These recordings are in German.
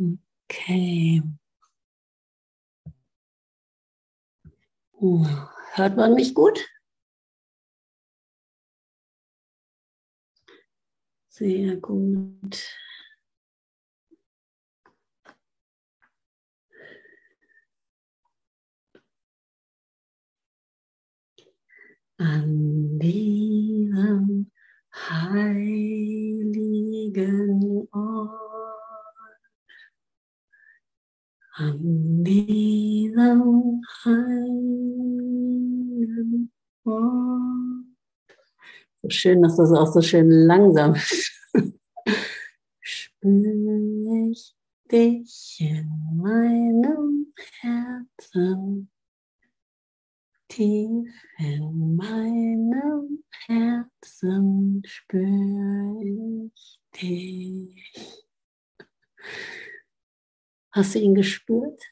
Okay. Hört man mich gut? Sehr gut. An diesem heiligen Ort, an diesem heiligen Ort. So schön, dass das auch so schön langsam. Spüre ich dich in meinem Herzen Tief in meinem Herzen spüre ich dich. Hast du ihn gespürt?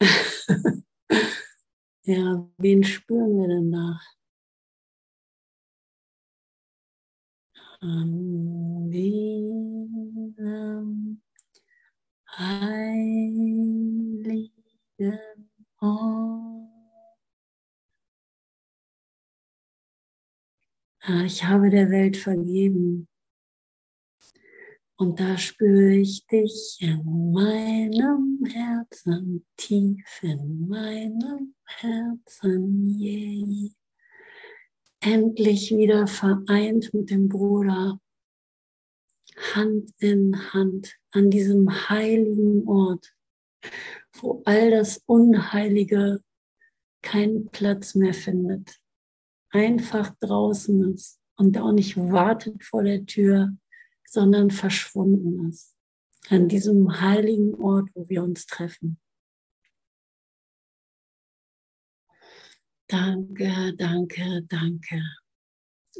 ja, wen spüren wir denn nach? An diesem heiligen Oh. Ich habe der Welt vergeben. Und da spüre ich dich in meinem Herzen, tief in meinem Herzen, yeah. Endlich wieder vereint mit dem Bruder, Hand in Hand an diesem heiligen Ort wo all das Unheilige keinen Platz mehr findet, einfach draußen ist und auch nicht wartet vor der Tür, sondern verschwunden ist. An diesem heiligen Ort, wo wir uns treffen. Danke, danke, danke.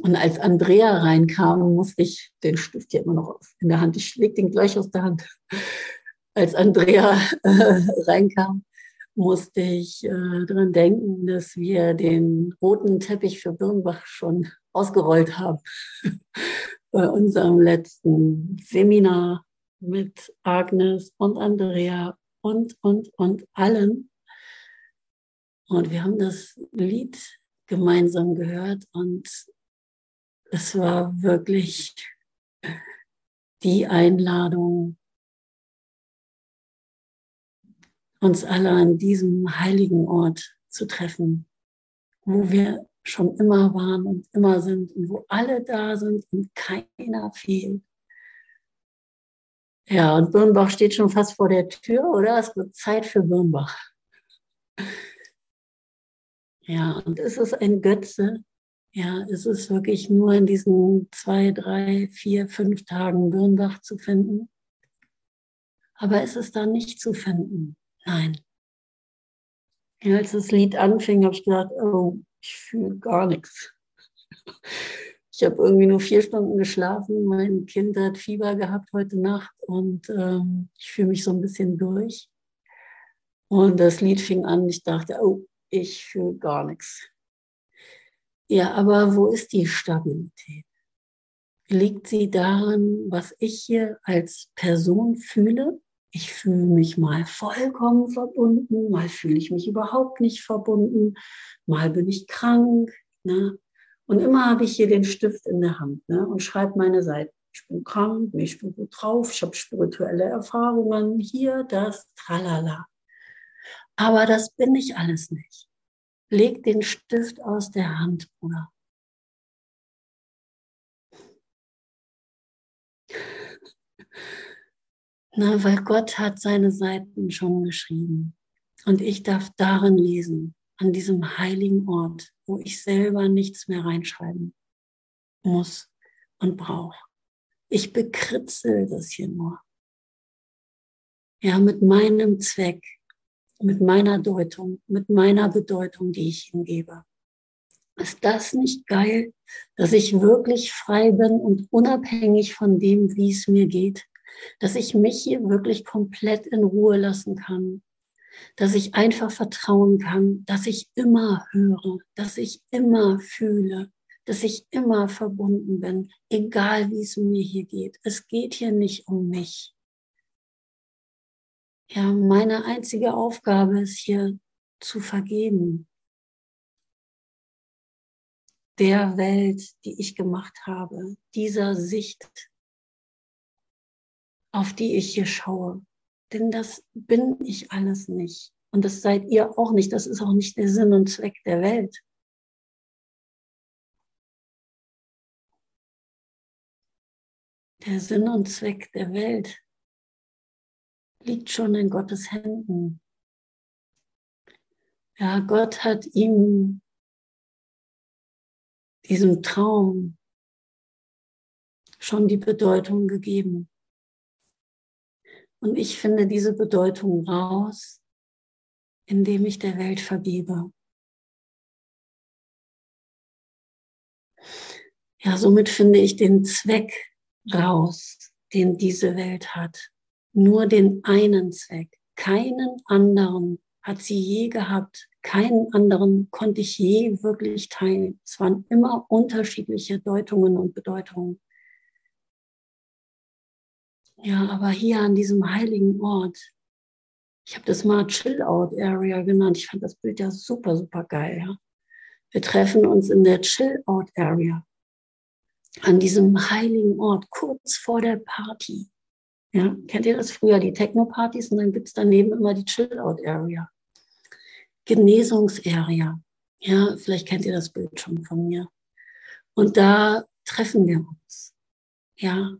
Und als Andrea reinkam, musste ich den Stift ja immer noch in der Hand. Ich leg den gleich aus der Hand als Andrea äh, reinkam, musste ich äh, daran denken, dass wir den roten Teppich für Birnbach schon ausgerollt haben bei unserem letzten Seminar mit Agnes und Andrea und, und, und allen. Und wir haben das Lied gemeinsam gehört und es war wirklich die Einladung, uns alle an diesem heiligen Ort zu treffen, wo wir schon immer waren und immer sind und wo alle da sind und keiner fehlt. Ja, und Birnbach steht schon fast vor der Tür, oder? Es wird Zeit für Birnbach. Ja, und ist es ein Götze? Ja, ist es wirklich nur in diesen zwei, drei, vier, fünf Tagen Birnbach zu finden? Aber ist es da nicht zu finden? Nein. Ja, als das Lied anfing, habe ich gedacht, oh, ich fühle gar nichts. Ich habe irgendwie nur vier Stunden geschlafen. Mein Kind hat Fieber gehabt heute Nacht und ähm, ich fühle mich so ein bisschen durch. Und das Lied fing an. Ich dachte, oh, ich fühle gar nichts. Ja, aber wo ist die Stabilität? Liegt sie darin, was ich hier als Person fühle? Ich fühle mich mal vollkommen verbunden, mal fühle ich mich überhaupt nicht verbunden, mal bin ich krank. Ne? Und immer habe ich hier den Stift in der Hand ne? und schreibe meine Seite. Ich bin krank, ich bin gut drauf, ich habe spirituelle Erfahrungen, hier, das, tralala. Aber das bin ich alles nicht. Leg den Stift aus der Hand, Bruder. Na, weil Gott hat seine Seiten schon geschrieben. Und ich darf darin lesen, an diesem heiligen Ort, wo ich selber nichts mehr reinschreiben muss und brauche. Ich bekritzel das hier nur. Ja, mit meinem Zweck, mit meiner Deutung, mit meiner Bedeutung, die ich ihm gebe. Ist das nicht geil, dass ich wirklich frei bin und unabhängig von dem, wie es mir geht? Dass ich mich hier wirklich komplett in Ruhe lassen kann, dass ich einfach vertrauen kann, dass ich immer höre, dass ich immer fühle, dass ich immer verbunden bin, egal wie es mir hier geht. Es geht hier nicht um mich. Ja, meine einzige Aufgabe ist hier zu vergeben. Der Welt, die ich gemacht habe, dieser Sicht, auf die ich hier schaue. Denn das bin ich alles nicht. Und das seid ihr auch nicht. Das ist auch nicht der Sinn und Zweck der Welt. Der Sinn und Zweck der Welt liegt schon in Gottes Händen. Ja, Gott hat ihm diesem Traum schon die Bedeutung gegeben. Und ich finde diese Bedeutung raus, indem ich der Welt vergebe. Ja, somit finde ich den Zweck raus, den diese Welt hat. Nur den einen Zweck, keinen anderen hat sie je gehabt. Keinen anderen konnte ich je wirklich teilen. Es waren immer unterschiedliche Deutungen und Bedeutungen. Ja, aber hier an diesem heiligen Ort, ich habe das mal Chill-Out-Area genannt. Ich fand das Bild ja super, super geil. Ja. Wir treffen uns in der Chill-Out-Area, an diesem heiligen Ort, kurz vor der Party. Ja, kennt ihr das früher, die Techno-Partys? Und dann gibt es daneben immer die Chill-Out-Area. Genesungsarea. Ja, vielleicht kennt ihr das Bild schon von mir. Und da treffen wir uns. Ja,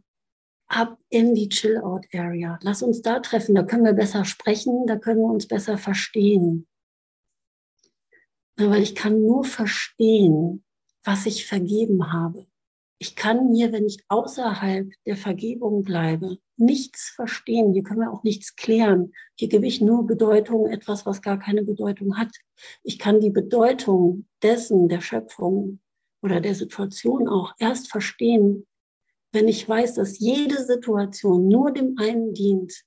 ab in die Chill-Out-Area. Lass uns da treffen, da können wir besser sprechen, da können wir uns besser verstehen. Weil ich kann nur verstehen, was ich vergeben habe. Ich kann mir, wenn ich außerhalb der Vergebung bleibe, nichts verstehen. Hier können wir auch nichts klären. Hier gebe ich nur Bedeutung, etwas, was gar keine Bedeutung hat. Ich kann die Bedeutung dessen, der Schöpfung oder der Situation auch erst verstehen, wenn ich weiß, dass jede Situation nur dem einen dient.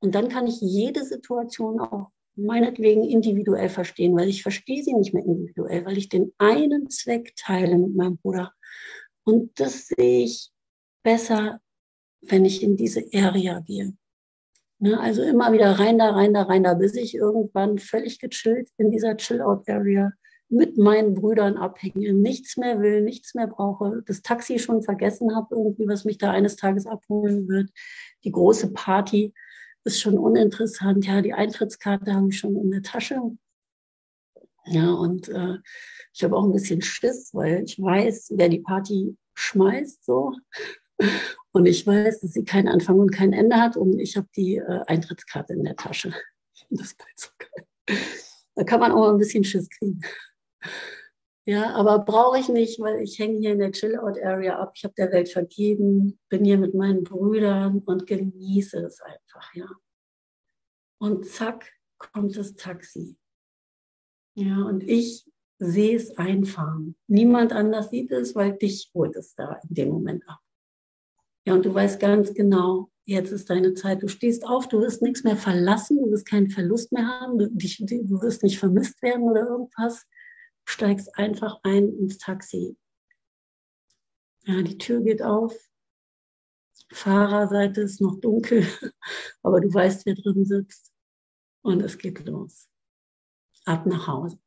Und dann kann ich jede Situation auch meinetwegen individuell verstehen, weil ich verstehe sie nicht mehr individuell, weil ich den einen Zweck teile mit meinem Bruder. Und das sehe ich besser, wenn ich in diese Area gehe. Ne, also immer wieder rein da, rein da, rein da, bis ich irgendwann völlig gechillt in dieser Chill-Out-Area mit meinen Brüdern abhänge, nichts mehr will, nichts mehr brauche, das Taxi schon vergessen habe, irgendwie, was mich da eines Tages abholen wird. Die große Party ist schon uninteressant. Ja, die Eintrittskarte habe ich schon in der Tasche. Ja, und äh, ich habe auch ein bisschen Schiss, weil ich weiß, wer die Party schmeißt, so. Und ich weiß, dass sie keinen Anfang und kein Ende hat. Und ich habe die äh, Eintrittskarte in der Tasche. Das ist so geil. Da kann man auch ein bisschen Schiss kriegen. Ja, aber brauche ich nicht, weil ich hänge hier in der Chill-Out-Area ab. Ich habe der Welt vergeben, bin hier mit meinen Brüdern und genieße es einfach, ja. Und zack, kommt das Taxi. Ja, und ich sehe es einfahren. Niemand anders sieht es, weil dich holt es da in dem Moment ab. Ja, und du weißt ganz genau, jetzt ist deine Zeit. Du stehst auf, du wirst nichts mehr verlassen, du wirst keinen Verlust mehr haben, du, dich, du wirst nicht vermisst werden oder irgendwas steigst einfach ein ins Taxi. Ja, die Tür geht auf. Fahrerseite ist noch dunkel, aber du weißt, wer drin sitzt. Und es geht los. Ab nach Hause.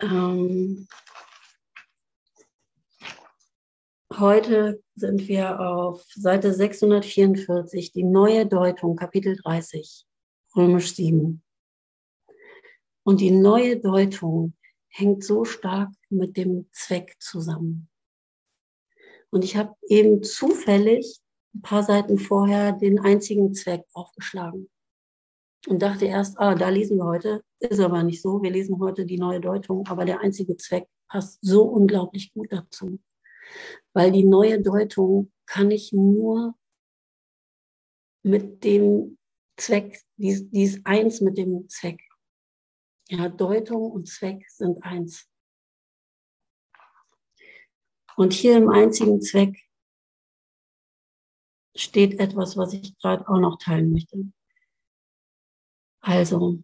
Ähm, heute sind wir auf Seite 644, die neue Deutung, Kapitel 30 römisch 7. Und die neue Deutung hängt so stark mit dem Zweck zusammen. Und ich habe eben zufällig ein paar Seiten vorher den einzigen Zweck aufgeschlagen und dachte erst, ah, da lesen wir heute, ist aber nicht so, wir lesen heute die neue Deutung, aber der einzige Zweck passt so unglaublich gut dazu, weil die neue Deutung kann ich nur mit dem Zweck, die, die ist eins mit dem Zweck. Ja, Deutung und Zweck sind eins. Und hier im einzigen Zweck steht etwas, was ich gerade auch noch teilen möchte. Also,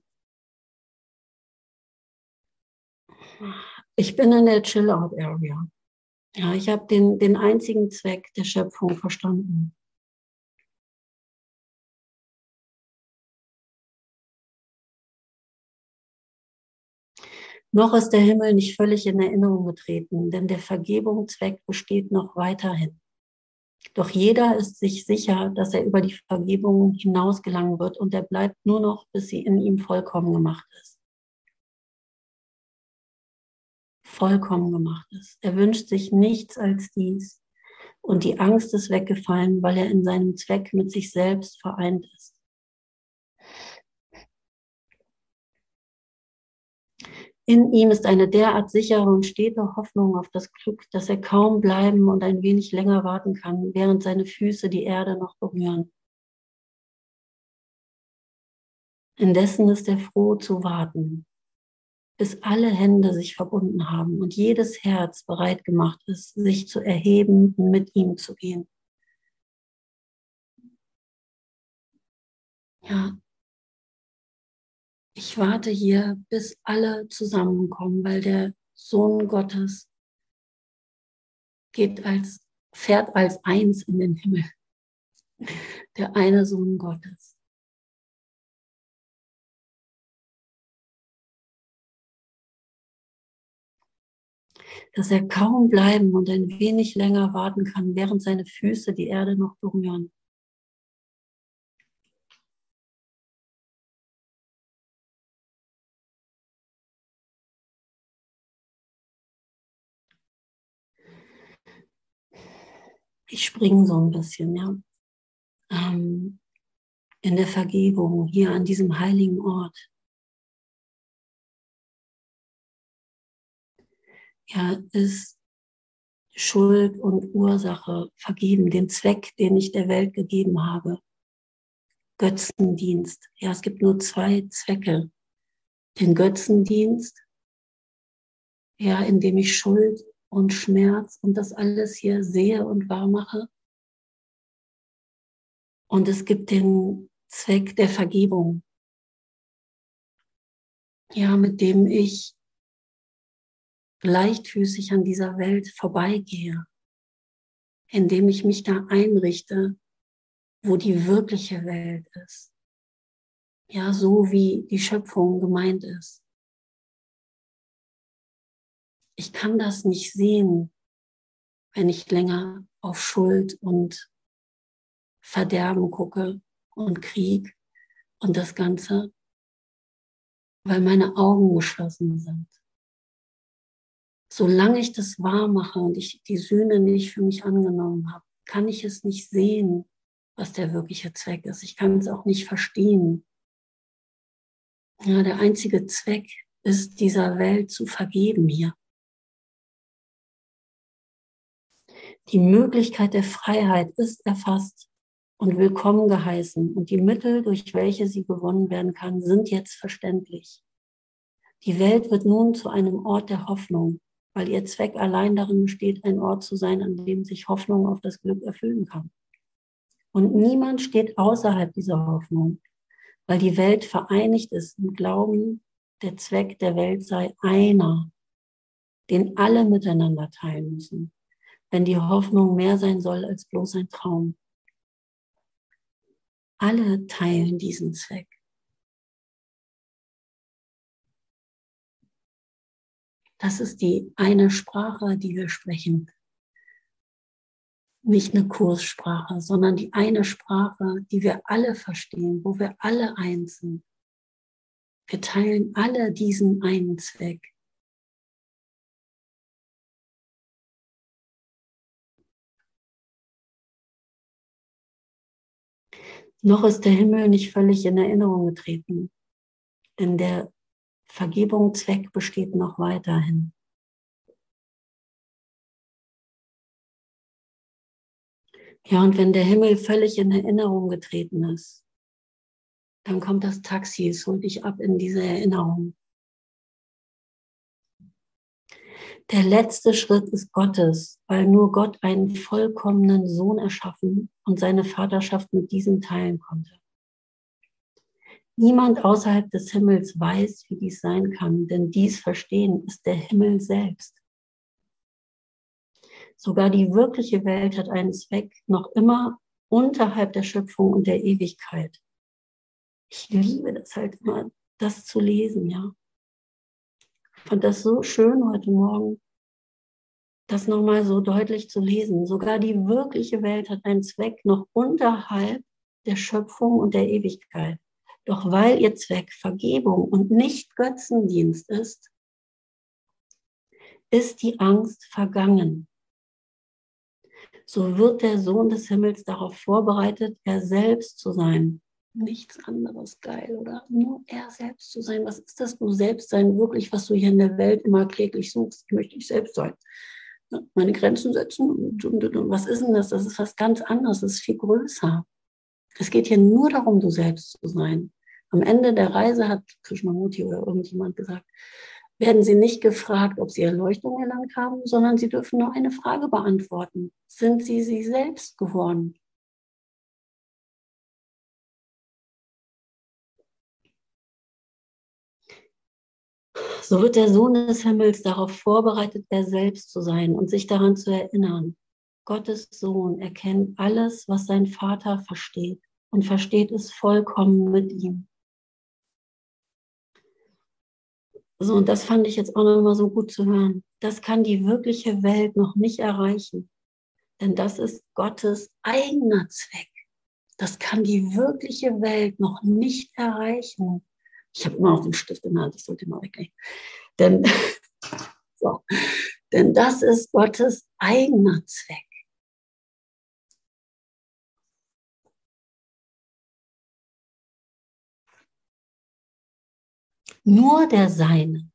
Ich bin in der Chill-Out-Area. Ja, ich habe den, den einzigen Zweck der Schöpfung verstanden. Noch ist der Himmel nicht völlig in Erinnerung getreten, denn der Vergebungszweck besteht noch weiterhin. Doch jeder ist sich sicher, dass er über die Vergebung hinaus gelangen wird und er bleibt nur noch, bis sie in ihm vollkommen gemacht ist. Vollkommen gemacht ist. Er wünscht sich nichts als dies und die Angst ist weggefallen, weil er in seinem Zweck mit sich selbst vereint ist. In ihm ist eine derart sichere und stete Hoffnung auf das Glück, dass er kaum bleiben und ein wenig länger warten kann, während seine Füße die Erde noch berühren. Indessen ist er froh zu warten, bis alle Hände sich verbunden haben und jedes Herz bereit gemacht ist, sich zu erheben und mit ihm zu gehen. Ja, ich warte hier, bis alle zusammenkommen, weil der Sohn Gottes geht als, fährt als eins in den Himmel. Der eine Sohn Gottes. Dass er kaum bleiben und ein wenig länger warten kann, während seine Füße die Erde noch berühren. Ich springe so ein bisschen, ja. Ähm, in der Vergebung, hier an diesem heiligen Ort. Ja, ist Schuld und Ursache vergeben, den Zweck, den ich der Welt gegeben habe. Götzendienst. Ja, es gibt nur zwei Zwecke. Den Götzendienst, ja, indem ich Schuld und Schmerz und das alles hier sehe und wahr mache. Und es gibt den Zweck der Vergebung, ja, mit dem ich leichtfüßig an dieser Welt vorbeigehe, indem ich mich da einrichte, wo die wirkliche Welt ist. Ja, so wie die Schöpfung gemeint ist ich kann das nicht sehen, wenn ich länger auf Schuld und Verderben gucke und Krieg und das Ganze, weil meine Augen geschlossen sind. Solange ich das wahr mache und ich die Sühne nicht für mich angenommen habe, kann ich es nicht sehen, was der wirkliche Zweck ist. Ich kann es auch nicht verstehen. Ja, der einzige Zweck ist, dieser Welt zu vergeben hier. Die Möglichkeit der Freiheit ist erfasst und willkommen geheißen und die Mittel, durch welche sie gewonnen werden kann, sind jetzt verständlich. Die Welt wird nun zu einem Ort der Hoffnung, weil ihr Zweck allein darin besteht, ein Ort zu sein, an dem sich Hoffnung auf das Glück erfüllen kann. Und niemand steht außerhalb dieser Hoffnung, weil die Welt vereinigt ist im Glauben, der Zweck der Welt sei einer, den alle miteinander teilen müssen wenn die Hoffnung mehr sein soll als bloß ein Traum. Alle teilen diesen Zweck. Das ist die eine Sprache, die wir sprechen. Nicht eine Kurssprache, sondern die eine Sprache, die wir alle verstehen, wo wir alle eins sind. Wir teilen alle diesen einen Zweck. Noch ist der Himmel nicht völlig in Erinnerung getreten, denn der Vergebungszweck besteht noch weiterhin. Ja, und wenn der Himmel völlig in Erinnerung getreten ist, dann kommt das Taxi, es holt dich ab in diese Erinnerung. Der letzte Schritt ist Gottes, weil nur Gott einen vollkommenen Sohn erschaffen und seine Vaterschaft mit diesem teilen konnte. Niemand außerhalb des Himmels weiß, wie dies sein kann, denn dies Verstehen ist der Himmel selbst. Sogar die wirkliche Welt hat einen Zweck, noch immer unterhalb der Schöpfung und der Ewigkeit. Ich liebe das halt immer, das zu lesen, ja. Fand das so schön heute Morgen, das nochmal so deutlich zu lesen. Sogar die wirkliche Welt hat einen Zweck noch unterhalb der Schöpfung und der Ewigkeit. Doch weil ihr Zweck Vergebung und nicht Götzendienst ist, ist die Angst vergangen. So wird der Sohn des Himmels darauf vorbereitet, er selbst zu sein. Nichts anderes geil, oder? Nur er selbst zu sein. Was ist das, du selbst sein, wirklich, was du hier in der Welt immer kläglich suchst? Ich möchte ich selbst sein. Meine Grenzen setzen und, und, und, was ist denn das? Das ist was ganz anderes, das ist viel größer. Es geht hier nur darum, du selbst zu sein. Am Ende der Reise hat Krishnamurti oder irgendjemand gesagt, werden sie nicht gefragt, ob sie Erleuchtung erlangt haben, sondern sie dürfen nur eine Frage beantworten. Sind sie sie selbst geworden? So wird der Sohn des Himmels darauf vorbereitet, er selbst zu sein und sich daran zu erinnern. Gottes Sohn erkennt alles, was sein Vater versteht und versteht es vollkommen mit ihm. So, und das fand ich jetzt auch nochmal so gut zu hören. Das kann die wirkliche Welt noch nicht erreichen. Denn das ist Gottes eigener Zweck. Das kann die wirkliche Welt noch nicht erreichen. Ich habe immer noch den Stift in der Hand, das sollte mal weglegen. Denn, so, denn das ist Gottes eigener Zweck. nur der Seine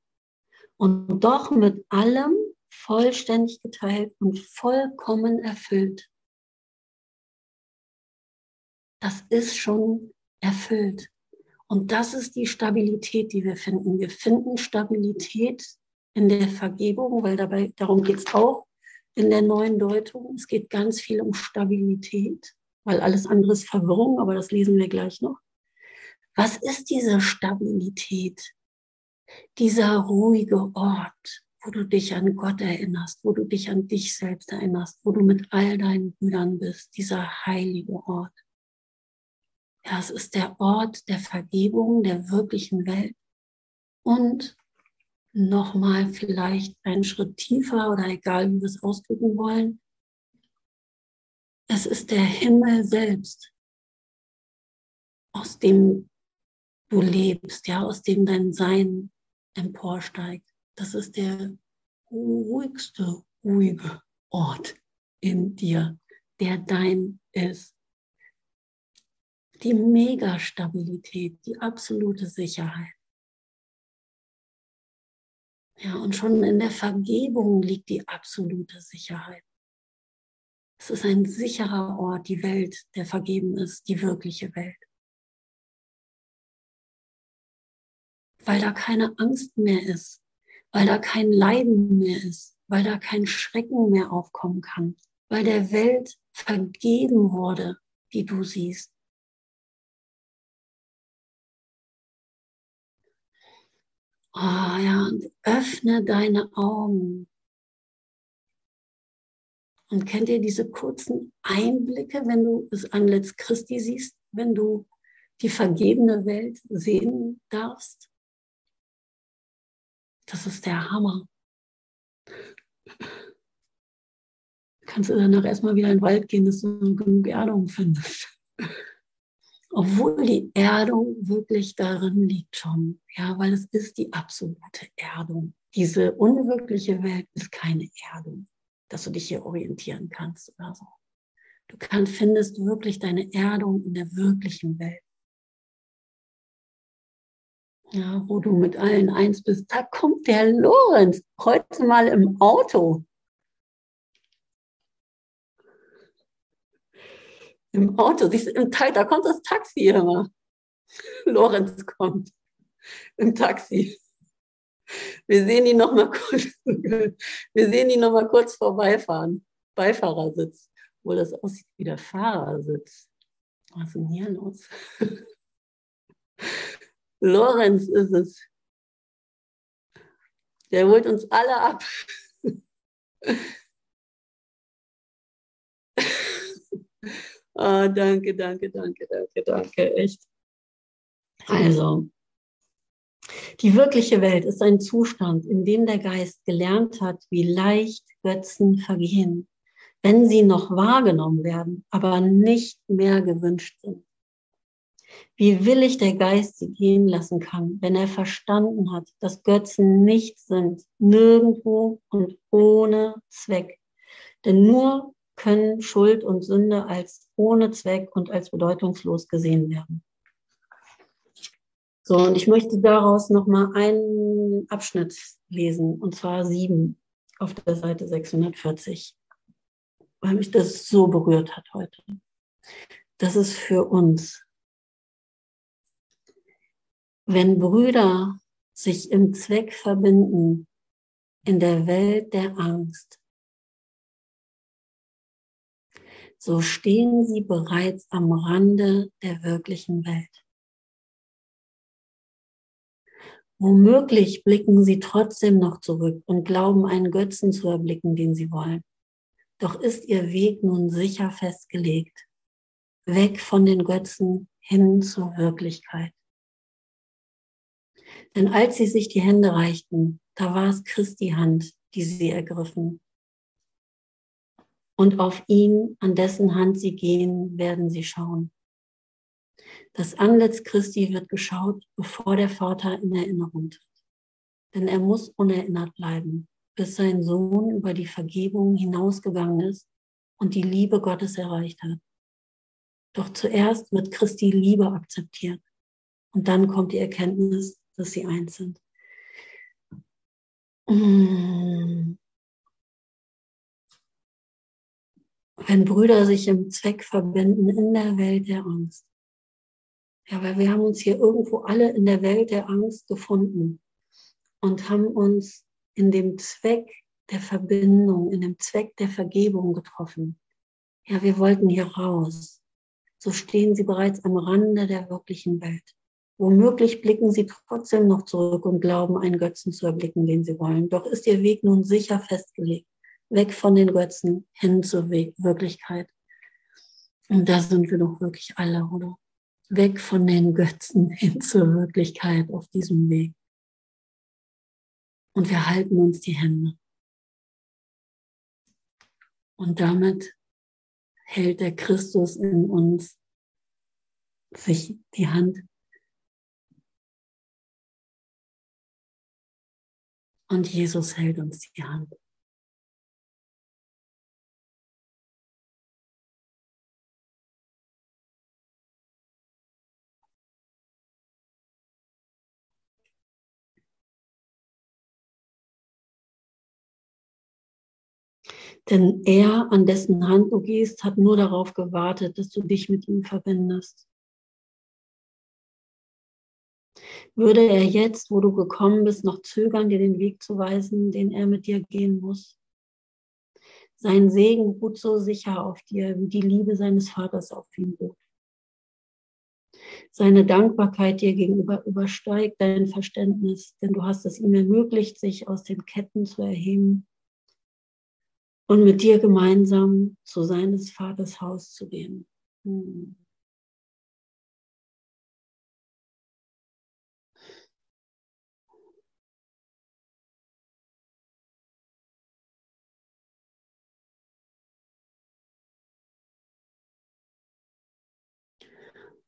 und doch mit allem vollständig geteilt und vollkommen erfüllt. Das ist schon erfüllt. Und das ist die Stabilität, die wir finden. Wir finden Stabilität in der Vergebung, weil dabei, darum geht es auch in der neuen Deutung. Es geht ganz viel um Stabilität, weil alles andere ist Verwirrung, aber das lesen wir gleich noch. Was ist diese Stabilität? dieser ruhige Ort, wo du dich an Gott erinnerst, wo du dich an dich selbst erinnerst, wo du mit all deinen Brüdern bist, dieser heilige Ort. Ja, es ist der Ort der Vergebung, der wirklichen Welt und nochmal vielleicht einen Schritt tiefer oder egal, wie wir es ausdrücken wollen. Es ist der Himmel selbst, aus dem du lebst, ja, aus dem dein Sein emporsteigt. Das ist der ruhigste, ruhige Ort in dir, der dein ist. Die Megastabilität, die absolute Sicherheit. Ja, und schon in der Vergebung liegt die absolute Sicherheit. Es ist ein sicherer Ort, die Welt, der vergeben ist, die wirkliche Welt. weil da keine Angst mehr ist, weil da kein Leiden mehr ist, weil da kein Schrecken mehr aufkommen kann, weil der Welt vergeben wurde, die du siehst. Oh ja, und öffne deine Augen. Und kennt ihr diese kurzen Einblicke, wenn du das Antlitz Christi siehst, wenn du die vergebene Welt sehen darfst? Das ist der Hammer. Kannst du danach erstmal wieder in den Wald gehen, dass du genug Erdung findest. Obwohl die Erdung wirklich darin liegt schon. Ja, weil es ist die absolute Erdung. Diese unwirkliche Welt ist keine Erdung, dass du dich hier orientieren kannst oder so. Du kannst, findest wirklich deine Erdung in der wirklichen Welt ja, wo du mit allen eins bist, da kommt der Lorenz heute mal im Auto. Im Auto, im Teil, da kommt das Taxi immer. Lorenz kommt im Taxi. Wir sehen ihn noch mal kurz, wir sehen ihn noch mal kurz vorbeifahren. Beifahrersitz, wo das aussieht wie der Fahrersitz. Was ist denn hier los? Lorenz ist es. Der holt uns alle ab. Oh, danke, danke, danke, danke, danke, echt. Also, die wirkliche Welt ist ein Zustand, in dem der Geist gelernt hat, wie leicht Götzen vergehen, wenn sie noch wahrgenommen werden, aber nicht mehr gewünscht sind. Wie willig der Geist sie gehen lassen kann, wenn er verstanden hat, dass Götzen nichts sind, nirgendwo und ohne Zweck. Denn nur können Schuld und Sünde als ohne Zweck und als bedeutungslos gesehen werden. So, und ich möchte daraus nochmal einen Abschnitt lesen, und zwar sieben auf der Seite 640, weil mich das so berührt hat heute. Das ist für uns. Wenn Brüder sich im Zweck verbinden, in der Welt der Angst, so stehen sie bereits am Rande der wirklichen Welt. Womöglich blicken sie trotzdem noch zurück und glauben, einen Götzen zu erblicken, den sie wollen. Doch ist ihr Weg nun sicher festgelegt. Weg von den Götzen hin zur Wirklichkeit. Denn als sie sich die Hände reichten, da war es Christi Hand, die sie ergriffen. Und auf ihn, an dessen Hand sie gehen, werden sie schauen. Das Antlitz Christi wird geschaut, bevor der Vater in Erinnerung tritt. Denn er muss unerinnert bleiben, bis sein Sohn über die Vergebung hinausgegangen ist und die Liebe Gottes erreicht hat. Doch zuerst wird Christi Liebe akzeptiert und dann kommt die Erkenntnis, dass sie eins sind. Wenn Brüder sich im Zweck verbinden in der Welt der Angst, ja, weil wir haben uns hier irgendwo alle in der Welt der Angst gefunden und haben uns in dem Zweck der Verbindung, in dem Zweck der Vergebung getroffen. Ja, wir wollten hier raus. So stehen sie bereits am Rande der wirklichen Welt. Womöglich blicken sie trotzdem noch zurück und glauben, einen Götzen zu erblicken, den sie wollen. Doch ist ihr Weg nun sicher festgelegt. Weg von den Götzen hin zur Wirklichkeit. Und da sind wir doch wirklich alle, oder? weg von den Götzen hin zur Wirklichkeit auf diesem Weg. Und wir halten uns die Hände. Und damit hält der Christus in uns sich die Hand. Und Jesus hält uns die Hand. Denn er, an dessen Hand du gehst, hat nur darauf gewartet, dass du dich mit ihm verbindest. Würde er jetzt, wo du gekommen bist, noch zögern, dir den Weg zu weisen, den er mit dir gehen muss? Sein Segen ruht so sicher auf dir, wie die Liebe seines Vaters auf ihm ruht. Seine Dankbarkeit dir gegenüber übersteigt dein Verständnis, denn du hast es ihm ermöglicht, sich aus den Ketten zu erheben und mit dir gemeinsam zu seines Vaters Haus zu gehen. Hm.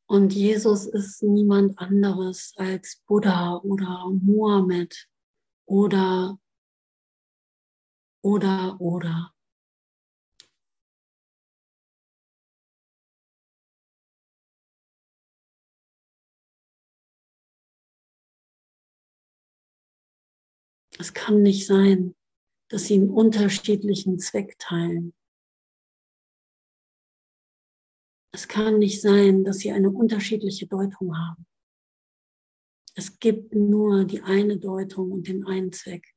Und Jesus ist niemand anderes als Buddha oder Mohammed oder oder, oder. Es kann nicht sein, dass sie einen unterschiedlichen Zweck teilen. Es kann nicht sein, dass sie eine unterschiedliche Deutung haben. Es gibt nur die eine Deutung und den einen Zweck.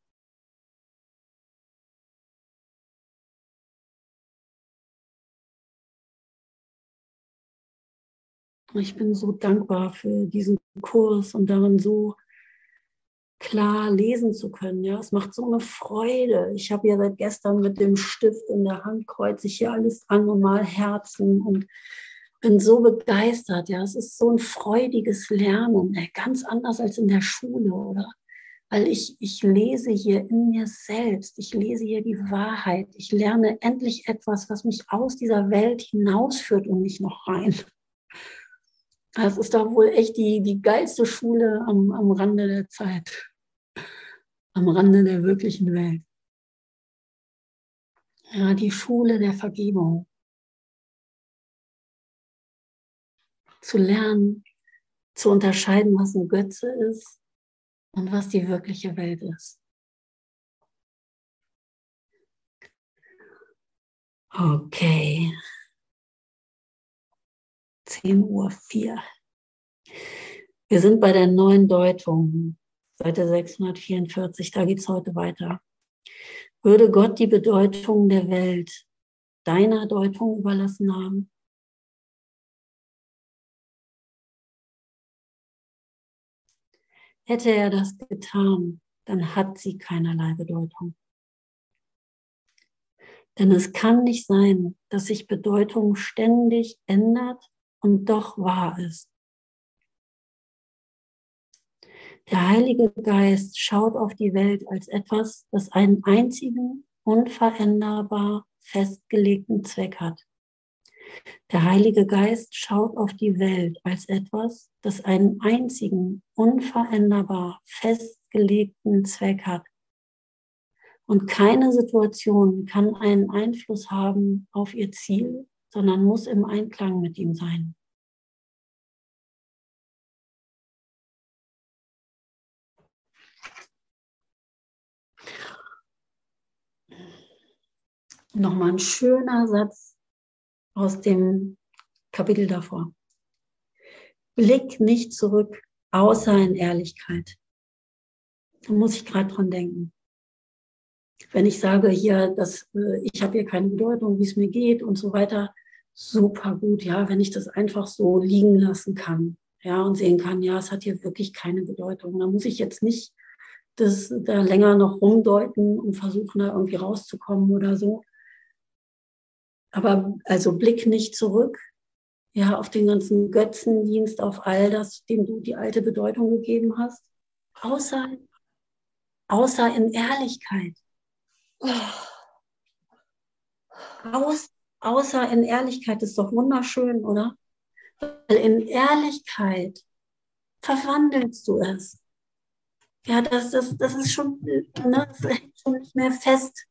Ich bin so dankbar für diesen Kurs und darin so klar lesen zu können. Ja, es macht so eine Freude. Ich habe ja seit gestern mit dem Stift in der Hand kreuze ich hier alles an und mal Herzen und bin so begeistert. Ja, es ist so ein freudiges Lernen, ganz anders als in der Schule, oder? Weil ich, ich lese hier in mir selbst, ich lese hier die Wahrheit, ich lerne endlich etwas, was mich aus dieser Welt hinausführt und nicht noch rein. Das ist doch wohl echt die, die geilste Schule am, am Rande der Zeit, am Rande der wirklichen Welt. Ja, die Schule der Vergebung. Zu lernen, zu unterscheiden, was ein Götze ist und was die wirkliche Welt ist. Okay. 10 Uhr 4. Wir sind bei der neuen Deutung, Seite 644, da geht es heute weiter. Würde Gott die Bedeutung der Welt deiner Deutung überlassen haben? Hätte er das getan, dann hat sie keinerlei Bedeutung. Denn es kann nicht sein, dass sich Bedeutung ständig ändert und doch wahr ist. Der Heilige Geist schaut auf die Welt als etwas, das einen einzigen, unveränderbar festgelegten Zweck hat. Der Heilige Geist schaut auf die Welt als etwas, das einen einzigen, unveränderbar festgelegten Zweck hat. Und keine Situation kann einen Einfluss haben auf ihr Ziel sondern muss im Einklang mit ihm sein. Nochmal ein schöner Satz aus dem Kapitel davor. Blick nicht zurück, außer in Ehrlichkeit. Da muss ich gerade dran denken wenn ich sage hier, dass äh, ich habe hier keine Bedeutung, wie es mir geht und so weiter, super gut, ja, wenn ich das einfach so liegen lassen kann, ja, und sehen kann, ja, es hat hier wirklich keine Bedeutung. Da muss ich jetzt nicht das da länger noch rumdeuten und versuchen, da irgendwie rauszukommen oder so. Aber also Blick nicht zurück, ja, auf den ganzen Götzendienst, auf all das, dem du die alte Bedeutung gegeben hast, außer, außer in Ehrlichkeit. Aus, außer in Ehrlichkeit ist doch wunderschön, oder? Weil in Ehrlichkeit verwandelst du es. Ja, das, das, das ist schon, ne, das hängt schon nicht mehr fest.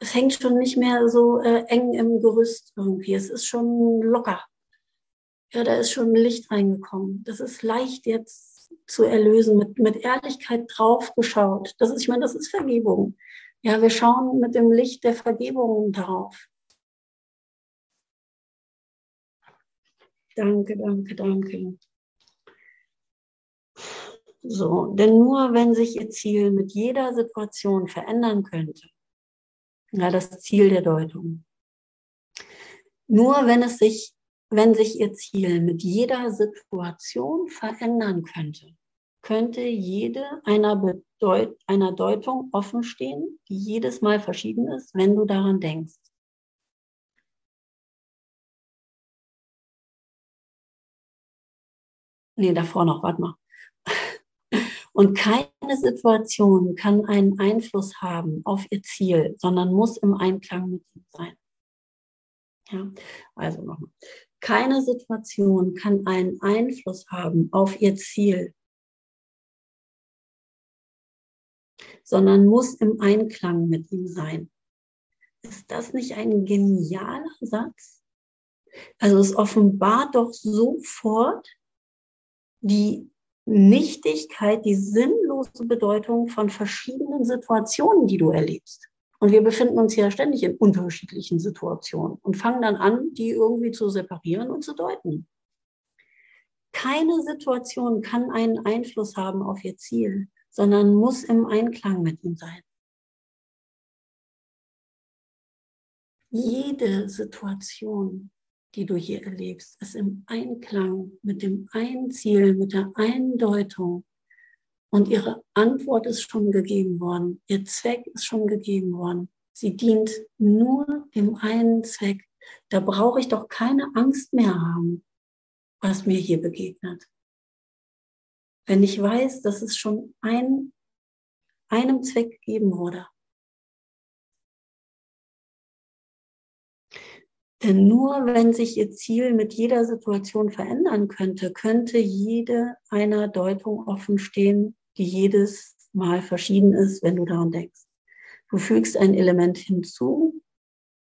Es hängt schon nicht mehr so äh, eng im Gerüst irgendwie. Es ist schon locker. Ja, da ist schon Licht reingekommen. Das ist leicht jetzt zu erlösen, mit, mit Ehrlichkeit drauf geschaut. Das ist, ich meine, das ist Vergebung. Ja, wir schauen mit dem Licht der Vergebung darauf. Danke, danke, danke. So, denn nur wenn sich Ihr Ziel mit jeder Situation verändern könnte, ja, das Ziel der Deutung, nur wenn es sich, wenn sich Ihr Ziel mit jeder Situation verändern könnte, könnte jede einer, Bedeut einer Deutung offen stehen, die jedes Mal verschieden ist, wenn du daran denkst. Nee, davor noch, warte mal. Und keine Situation kann einen Einfluss haben auf ihr Ziel, sondern muss im Einklang mit ihm sein. Ja, also nochmal. Keine Situation kann einen Einfluss haben auf ihr Ziel, sondern muss im Einklang mit ihm sein. Ist das nicht ein genialer Satz? Also es offenbart doch sofort die Nichtigkeit, die sinnlose Bedeutung von verschiedenen Situationen, die du erlebst. Und wir befinden uns ja ständig in unterschiedlichen Situationen und fangen dann an, die irgendwie zu separieren und zu deuten. Keine Situation kann einen Einfluss haben auf ihr Ziel, sondern muss im Einklang mit ihm sein. Jede Situation die du hier erlebst, ist im Einklang mit dem einen Ziel, mit der einen Deutung. Und ihre Antwort ist schon gegeben worden. Ihr Zweck ist schon gegeben worden. Sie dient nur dem einen Zweck. Da brauche ich doch keine Angst mehr haben, was mir hier begegnet. Wenn ich weiß, dass es schon ein, einem Zweck gegeben wurde. Denn nur wenn sich ihr Ziel mit jeder Situation verändern könnte, könnte jede einer Deutung offen stehen, die jedes Mal verschieden ist, wenn du daran denkst. Du fügst ein Element hinzu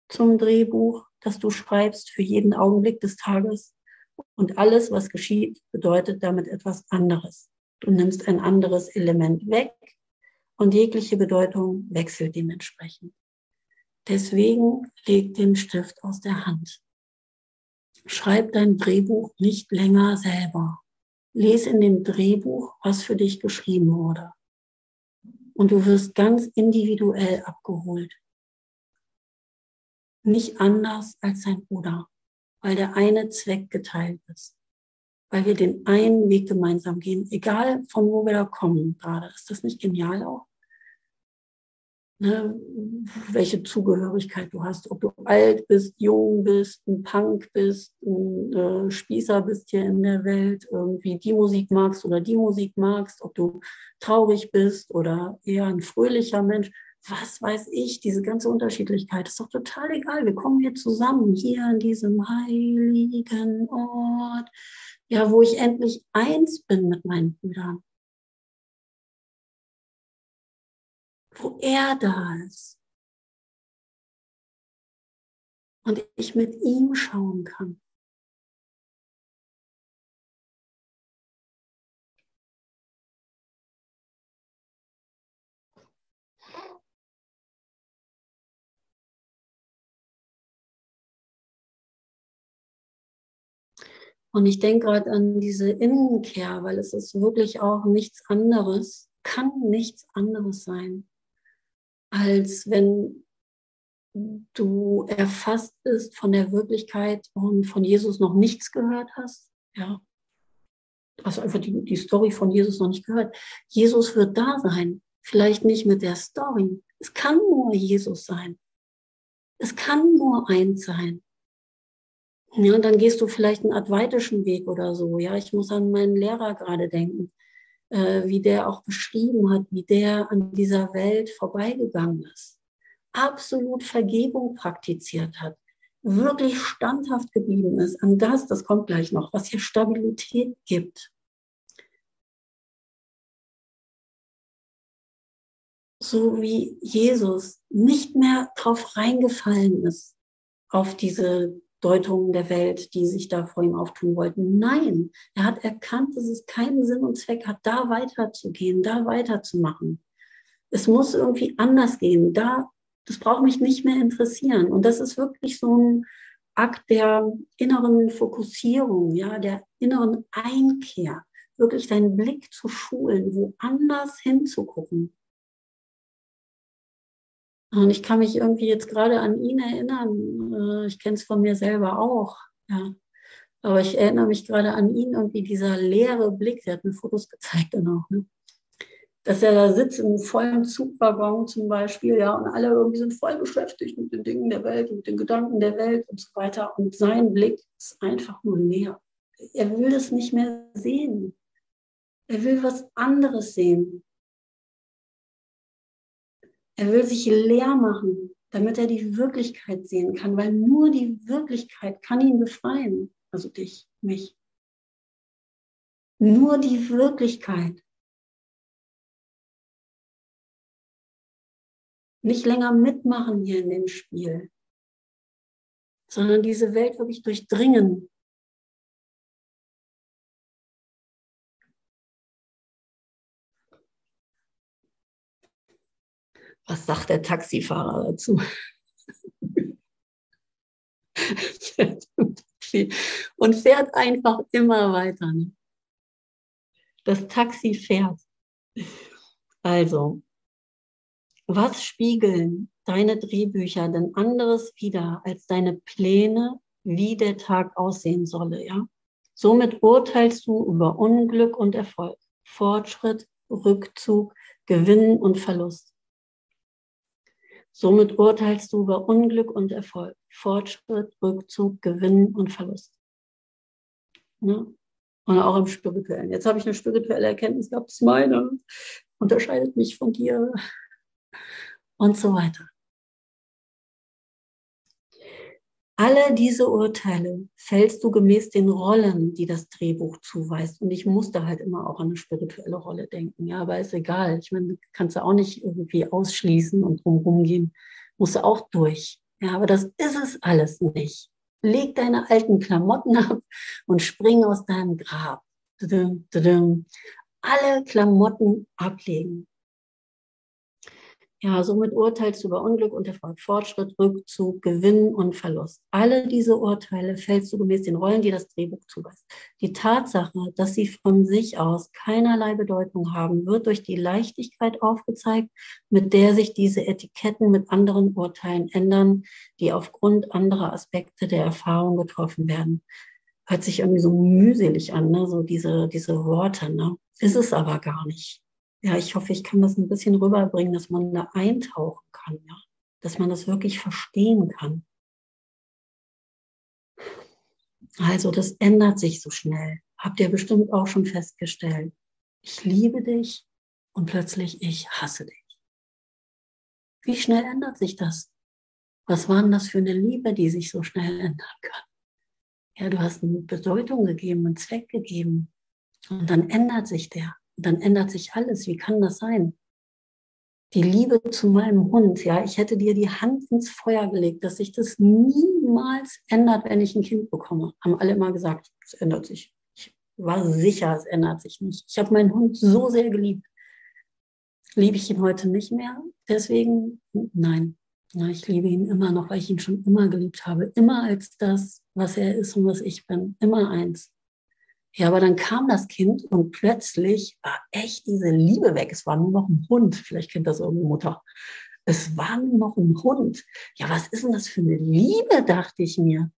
zum Drehbuch, das du schreibst für jeden Augenblick des Tages. Und alles, was geschieht, bedeutet damit etwas anderes. Du nimmst ein anderes Element weg und jegliche Bedeutung wechselt dementsprechend. Deswegen leg den Stift aus der Hand. Schreib dein Drehbuch nicht länger selber. Lies in dem Drehbuch, was für dich geschrieben wurde. Und du wirst ganz individuell abgeholt. Nicht anders als dein Bruder, weil der eine Zweck geteilt ist. Weil wir den einen Weg gemeinsam gehen, egal von wo wir da kommen gerade. Ist das nicht genial auch? Ne, welche Zugehörigkeit du hast, ob du alt bist, jung bist, ein Punk bist, ein äh, Spießer bist hier in der Welt, irgendwie die Musik magst oder die Musik magst, ob du traurig bist oder eher ein fröhlicher Mensch. Was weiß ich, diese ganze Unterschiedlichkeit ist doch total egal. Wir kommen hier zusammen, hier an diesem heiligen Ort, ja, wo ich endlich eins bin mit meinen Brüdern. Wo er da ist. Und ich mit ihm schauen kann. Und ich denke gerade an diese Innenkehr, weil es ist wirklich auch nichts anderes, kann nichts anderes sein, als wenn du erfasst bist von der Wirklichkeit und von Jesus noch nichts gehört hast. Ja. Hast einfach die, die Story von Jesus noch nicht gehört. Jesus wird da sein. Vielleicht nicht mit der Story. Es kann nur Jesus sein. Es kann nur eins sein. Ja, und dann gehst du vielleicht einen advaitischen Weg oder so. Ja, ich muss an meinen Lehrer gerade denken wie der auch beschrieben hat, wie der an dieser Welt vorbeigegangen ist, absolut Vergebung praktiziert hat, wirklich standhaft geblieben ist an das, das kommt gleich noch, was hier Stabilität gibt. So wie Jesus nicht mehr drauf reingefallen ist, auf diese Deutungen der Welt, die sich da vor ihm auftun wollten. Nein, er hat erkannt, dass es keinen Sinn und Zweck hat, da weiterzugehen, da weiterzumachen. Es muss irgendwie anders gehen. Da, das braucht mich nicht mehr interessieren. Und das ist wirklich so ein Akt der inneren Fokussierung, ja, der inneren Einkehr, wirklich deinen Blick zu schulen, woanders hinzugucken. Und ich kann mich irgendwie jetzt gerade an ihn erinnern. Äh, ich kenne es von mir selber auch. Ja. Aber ich erinnere mich gerade an ihn, irgendwie dieser leere Blick, der hat mir Fotos gezeigt dann auch, ne? dass er da sitzt im vollen Zugwaggon zum Beispiel, ja, und alle irgendwie sind voll beschäftigt mit den Dingen der Welt, mit den Gedanken der Welt und so weiter. Und sein Blick ist einfach nur leer. Er will das nicht mehr sehen. Er will was anderes sehen. Er will sich leer machen, damit er die Wirklichkeit sehen kann, weil nur die Wirklichkeit kann ihn befreien. Also dich, mich. Nur die Wirklichkeit. Nicht länger mitmachen hier in dem Spiel, sondern diese Welt wirklich durchdringen Was sagt der Taxifahrer dazu? und fährt einfach immer weiter. Ne? Das Taxi fährt. Also, was spiegeln deine Drehbücher denn anderes wieder als deine Pläne, wie der Tag aussehen solle, ja. Somit urteilst du über Unglück und Erfolg, Fortschritt, Rückzug, Gewinn und Verlust. Somit urteilst du über Unglück und Erfolg, Fortschritt, Rückzug, Gewinn und Verlust. Ja? Und auch im Spirituellen. Jetzt habe ich eine spirituelle Erkenntnis das ist meine, unterscheidet mich von dir und so weiter. Alle diese Urteile fällst du gemäß den Rollen, die das Drehbuch zuweist. Und ich musste halt immer auch an eine spirituelle Rolle denken. Ja, aber ist egal. Ich meine, kannst du auch nicht irgendwie ausschließen und drumherum gehen. Musst du auch durch. Ja, aber das ist es alles nicht. Leg deine alten Klamotten ab und spring aus deinem Grab. Alle Klamotten ablegen. Ja, somit urteilst du über Unglück und Erfolg, Fortschritt, Rückzug, Gewinn und Verlust. Alle diese Urteile fällst du gemäß den Rollen, die das Drehbuch zuweist. Die Tatsache, dass sie von sich aus keinerlei Bedeutung haben, wird durch die Leichtigkeit aufgezeigt, mit der sich diese Etiketten mit anderen Urteilen ändern, die aufgrund anderer Aspekte der Erfahrung getroffen werden. Hört sich irgendwie so mühselig an, ne? so diese, diese Worte. Ne? Ist es aber gar nicht ja, ich hoffe, ich kann das ein bisschen rüberbringen, dass man da eintauchen kann, ja, dass man das wirklich verstehen kann. Also das ändert sich so schnell. Habt ihr bestimmt auch schon festgestellt. Ich liebe dich und plötzlich ich hasse dich. Wie schnell ändert sich das? Was war denn das für eine Liebe, die sich so schnell ändern kann? Ja, du hast eine Bedeutung gegeben, einen Zweck gegeben und dann ändert sich der dann ändert sich alles. Wie kann das sein? Die Liebe zu meinem Hund, ja, ich hätte dir die Hand ins Feuer gelegt, dass sich das niemals ändert, wenn ich ein Kind bekomme. Haben alle immer gesagt, es ändert sich. Ich war sicher, es ändert sich nicht. Ich habe meinen Hund so sehr geliebt. Liebe ich ihn heute nicht mehr? Deswegen, nein. Ja, ich liebe ihn immer noch, weil ich ihn schon immer geliebt habe. Immer als das, was er ist und was ich bin. Immer eins. Ja, aber dann kam das Kind und plötzlich war echt diese Liebe weg. Es war nur noch ein Hund. Vielleicht kennt das irgendeine Mutter. Es war nur noch ein Hund. Ja, was ist denn das für eine Liebe, dachte ich mir.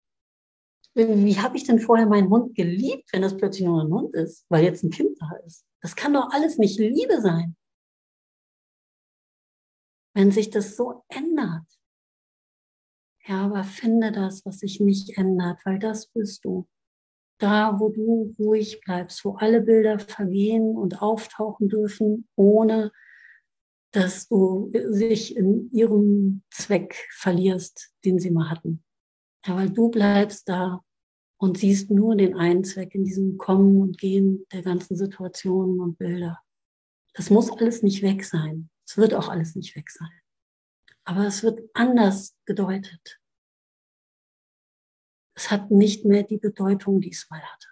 Wie habe ich denn vorher meinen Hund geliebt, wenn das plötzlich nur ein Hund ist, weil jetzt ein Kind da ist? Das kann doch alles nicht Liebe sein. Wenn sich das so ändert. Ja, aber finde das, was sich nicht ändert, weil das bist du da, wo du ruhig bleibst, wo alle Bilder vergehen und auftauchen dürfen, ohne dass du sich in ihrem Zweck verlierst, den sie mal hatten. Ja, weil du bleibst da und siehst nur den einen Zweck in diesem Kommen und Gehen der ganzen Situationen und Bilder. Das muss alles nicht weg sein. Es wird auch alles nicht weg sein. Aber es wird anders gedeutet es hat nicht mehr die Bedeutung, die es mal hatte.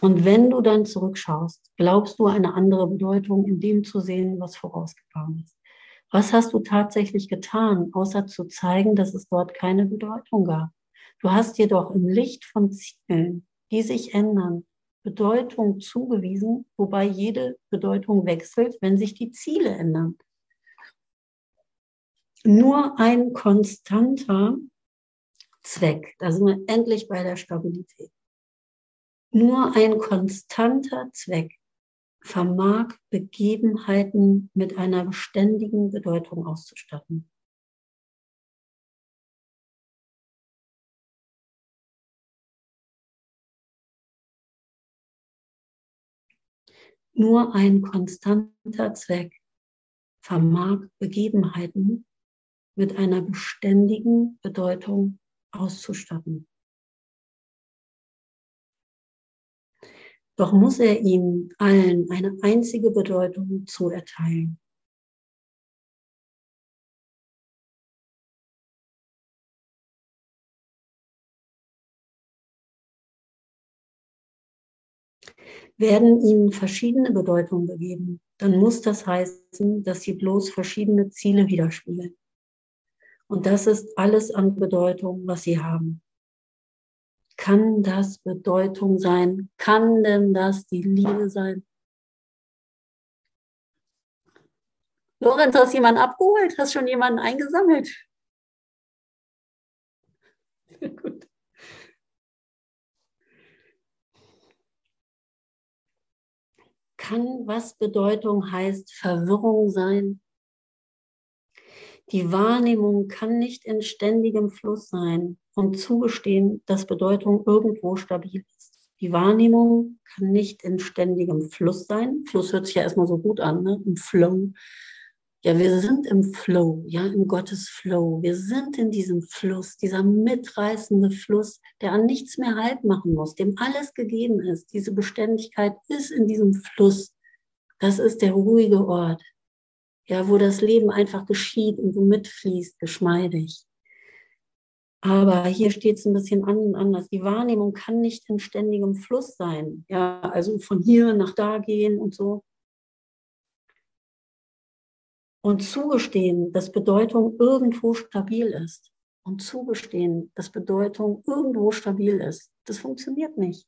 Und wenn du dann zurückschaust, glaubst du eine andere Bedeutung in dem zu sehen, was vorausgegangen ist. Was hast du tatsächlich getan, außer zu zeigen, dass es dort keine Bedeutung gab? Du hast jedoch im Licht von Zielen, die sich ändern, Bedeutung zugewiesen, wobei jede Bedeutung wechselt, wenn sich die Ziele ändern. Nur ein konstanter Zweck, da sind wir endlich bei der Stabilität. Nur ein konstanter Zweck vermag Begebenheiten mit einer beständigen Bedeutung auszustatten. Nur ein konstanter Zweck vermag Begebenheiten mit einer beständigen Bedeutung auszustatten. Doch muss er ihnen allen eine einzige Bedeutung zuerteilen. Werden ihnen verschiedene Bedeutungen gegeben, dann muss das heißen, dass sie bloß verschiedene Ziele widerspiegeln. Und das ist alles an Bedeutung, was sie haben. Kann das Bedeutung sein? Kann denn das die Liebe sein? Lorenz, hast du jemanden abgeholt? Hast schon jemanden eingesammelt? Kann was Bedeutung heißt Verwirrung sein? Die Wahrnehmung kann nicht in ständigem Fluss sein und zugestehen, dass Bedeutung irgendwo stabil ist. Die Wahrnehmung kann nicht in ständigem Fluss sein. Fluss hört sich ja erstmal so gut an, ne? im Flow. Ja, wir sind im Flow, ja, im Gottes Flow. Wir sind in diesem Fluss, dieser mitreißende Fluss, der an nichts mehr Halt machen muss, dem alles gegeben ist. Diese Beständigkeit ist in diesem Fluss. Das ist der ruhige Ort, ja, wo das Leben einfach geschieht und so mitfließt, geschmeidig. Aber hier steht es ein bisschen anders. Die Wahrnehmung kann nicht in ständigem Fluss sein. Ja, also von hier nach da gehen und so. Und zugestehen, dass Bedeutung irgendwo stabil ist. Und zugestehen, dass Bedeutung irgendwo stabil ist. Das funktioniert nicht.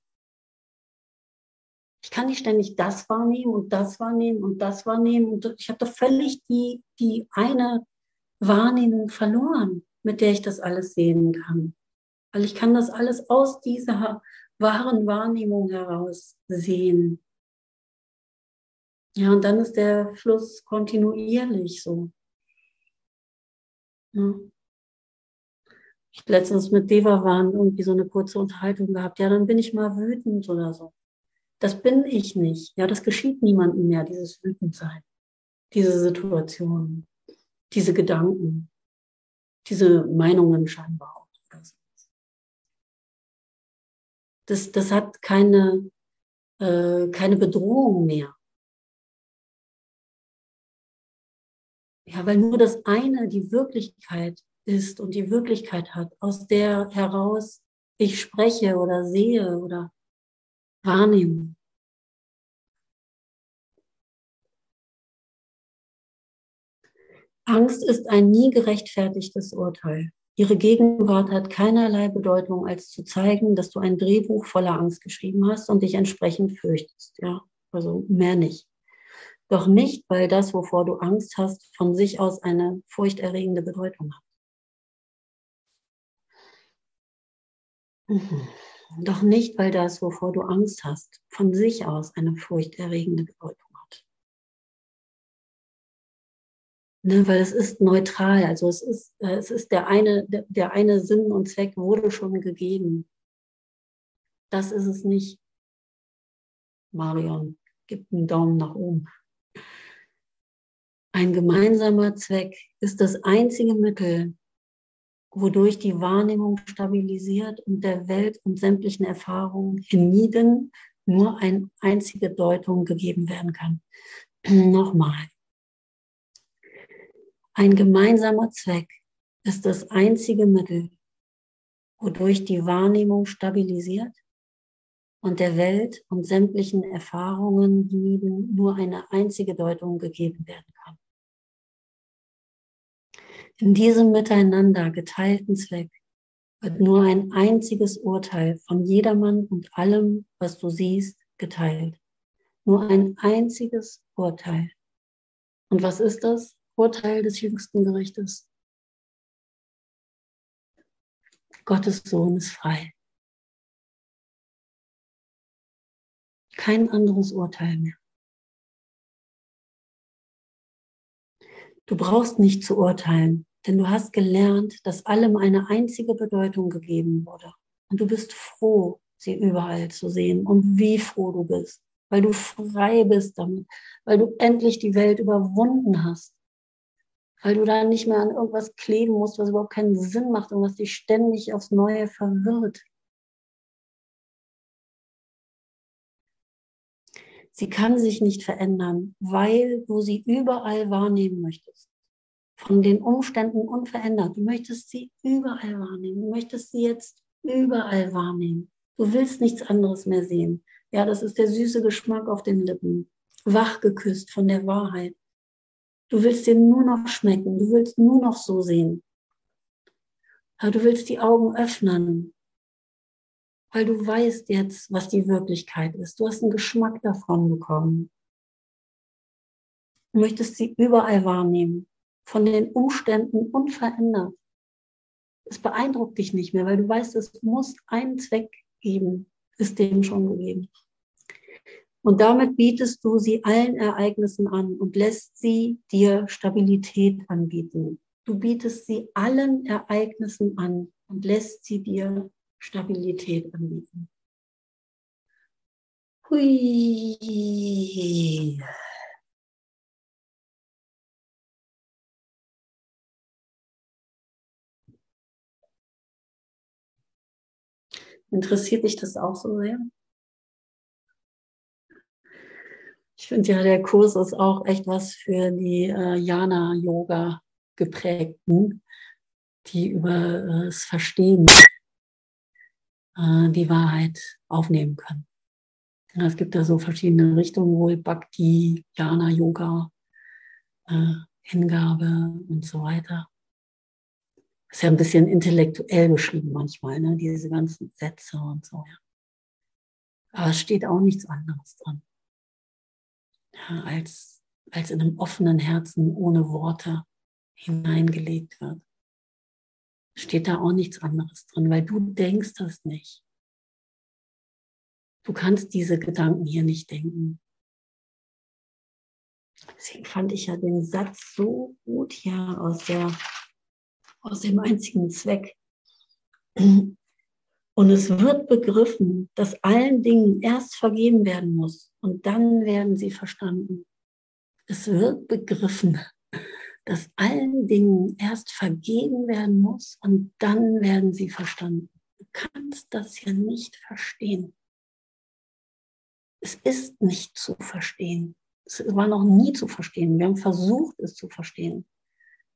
Ich kann nicht ständig das wahrnehmen und das wahrnehmen und das wahrnehmen. Und ich habe doch völlig die, die eine Wahrnehmung verloren, mit der ich das alles sehen kann. Weil ich kann das alles aus dieser wahren Wahrnehmung heraus sehen. Ja, und dann ist der Fluss kontinuierlich so. Ja. Ich letztens mit Deva waren irgendwie so eine kurze Unterhaltung gehabt. Ja, dann bin ich mal wütend oder so. Das bin ich nicht. Ja, das geschieht niemandem mehr, dieses Wütendsein, diese Situation, diese Gedanken, diese Meinungen scheinbar auch. Das, das hat keine, äh, keine Bedrohung mehr. Ja, weil nur das eine die Wirklichkeit ist und die Wirklichkeit hat, aus der heraus ich spreche oder sehe oder wahrnehme. Angst ist ein nie gerechtfertigtes Urteil. Ihre Gegenwart hat keinerlei Bedeutung, als zu zeigen, dass du ein Drehbuch voller Angst geschrieben hast und dich entsprechend fürchtest. Ja, also mehr nicht. Doch nicht, weil das, wovor du Angst hast, von sich aus eine furchterregende Bedeutung hat. Mhm. Doch nicht, weil das, wovor du Angst hast, von sich aus eine furchterregende Bedeutung hat. Ne, weil es ist neutral, also es ist, äh, es ist der eine, der, der eine Sinn und Zweck wurde schon gegeben. Das ist es nicht. Marion, gibt einen Daumen nach oben. Ein gemeinsamer Zweck ist das einzige Mittel, wodurch die Wahrnehmung stabilisiert und der Welt und sämtlichen Erfahrungen hienieden nur eine einzige Deutung gegeben werden kann. Nochmal. Ein gemeinsamer Zweck ist das einzige Mittel, wodurch die Wahrnehmung stabilisiert und der Welt und sämtlichen Erfahrungen hienieden nur eine einzige Deutung gegeben werden kann. In diesem miteinander geteilten Zweck wird nur ein einziges Urteil von jedermann und allem, was du siehst, geteilt. Nur ein einziges Urteil. Und was ist das? Urteil des jüngsten Gerichtes. Gottes Sohn ist frei. Kein anderes Urteil mehr. Du brauchst nicht zu urteilen. Denn du hast gelernt, dass allem eine einzige Bedeutung gegeben wurde. Und du bist froh, sie überall zu sehen. Und wie froh du bist, weil du frei bist damit, weil du endlich die Welt überwunden hast. Weil du da nicht mehr an irgendwas kleben musst, was überhaupt keinen Sinn macht und was dich ständig aufs Neue verwirrt. Sie kann sich nicht verändern, weil du sie überall wahrnehmen möchtest von den Umständen unverändert. Du möchtest sie überall wahrnehmen. Du möchtest sie jetzt überall wahrnehmen. Du willst nichts anderes mehr sehen. Ja, das ist der süße Geschmack auf den Lippen. Wach geküsst von der Wahrheit. Du willst den nur noch schmecken. Du willst nur noch so sehen. Aber du willst die Augen öffnen. Weil du weißt jetzt, was die Wirklichkeit ist. Du hast einen Geschmack davon bekommen. Du möchtest sie überall wahrnehmen, von den Umständen unverändert. Es beeindruckt dich nicht mehr, weil du weißt, es muss einen Zweck geben, ist dem schon gegeben. Und damit bietest du sie allen Ereignissen an und lässt sie dir Stabilität anbieten. Du bietest sie allen Ereignissen an und lässt sie dir Stabilität anbieten. Hui. Interessiert dich das auch so sehr? Ich finde ja, der Kurs ist auch echt was für die äh, Jana-Yoga geprägten, die über äh, das Verstehen äh, die Wahrheit aufnehmen können. Es gibt da so verschiedene Richtungen, wohl Bhakti, Jana-Yoga, äh, Hingabe und so weiter. Ist ja ein bisschen intellektuell beschrieben manchmal, ne? diese ganzen Sätze und so. Ja. Aber es steht auch nichts anderes dran ja, als, als in einem offenen Herzen ohne Worte hineingelegt wird. Steht da auch nichts anderes drin, weil du denkst das nicht. Du kannst diese Gedanken hier nicht denken. Deswegen fand ich ja den Satz so gut hier aus, der, aus dem einzigen Zweck. Und es wird begriffen, dass allen Dingen erst vergeben werden muss und dann werden sie verstanden. Es wird begriffen, dass allen Dingen erst vergeben werden muss und dann werden sie verstanden. Du kannst das ja nicht verstehen. Es ist nicht zu verstehen. Es war noch nie zu verstehen. Wir haben versucht, es zu verstehen.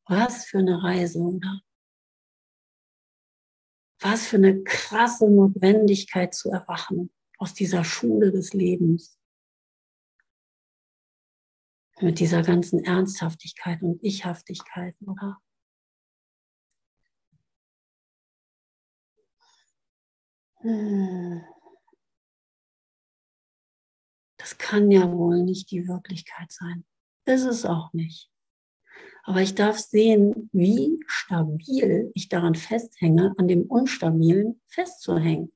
Was für eine Reise, oder? Was für eine krasse Notwendigkeit zu erwachen aus dieser Schule des Lebens. Mit dieser ganzen Ernsthaftigkeit und Ichhaftigkeit, oder? Das kann ja wohl nicht die Wirklichkeit sein. Ist es auch nicht. Aber ich darf sehen, wie stabil ich daran festhänge, an dem Unstabilen festzuhängen.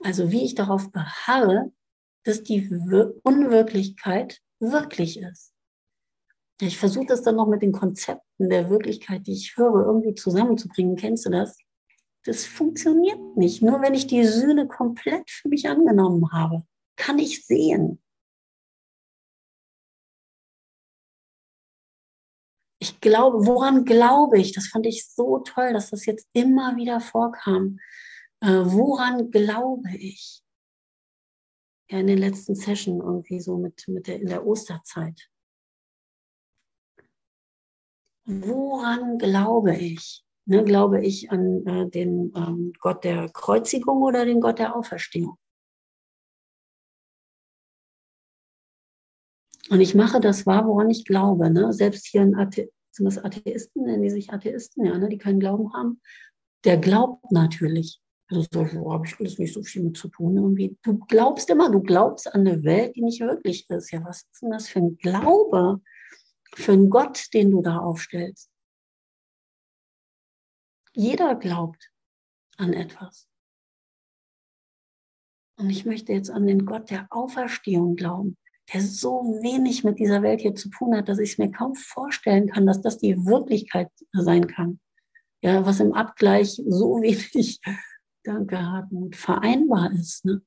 Also wie ich darauf beharre, dass die Unwirklichkeit wirklich ist. Ich versuche das dann noch mit den Konzepten der Wirklichkeit, die ich höre, irgendwie zusammenzubringen. Kennst du das? Das funktioniert nicht. Nur wenn ich die Sühne komplett für mich angenommen habe, kann ich sehen. Ich glaube, woran glaube ich? Das fand ich so toll, dass das jetzt immer wieder vorkam. Äh, woran glaube ich? Ja, in den letzten Session irgendwie so mit, mit der, in der Osterzeit. Woran glaube ich? Ne, glaube ich an äh, den ähm, Gott der Kreuzigung oder den Gott der Auferstehung? Und ich mache das wahr, woran ich glaube. Ne? Selbst hier ein Athe sind das Atheisten, nennen die sich Atheisten, ja, ne? die keinen Glauben haben. Der glaubt natürlich. Also so habe ich alles nicht so viel mit zu tun. Irgendwie. Du glaubst immer, du glaubst an eine Welt, die nicht wirklich ist. Ja, was ist denn das für ein Glaube, für einen Gott, den du da aufstellst? Jeder glaubt an etwas. Und ich möchte jetzt an den Gott der Auferstehung glauben der so wenig mit dieser Welt hier zu tun hat, dass ich es mir kaum vorstellen kann, dass das die Wirklichkeit sein kann. Ja, was im Abgleich so wenig, danke Hartmut, vereinbar ist. Ne?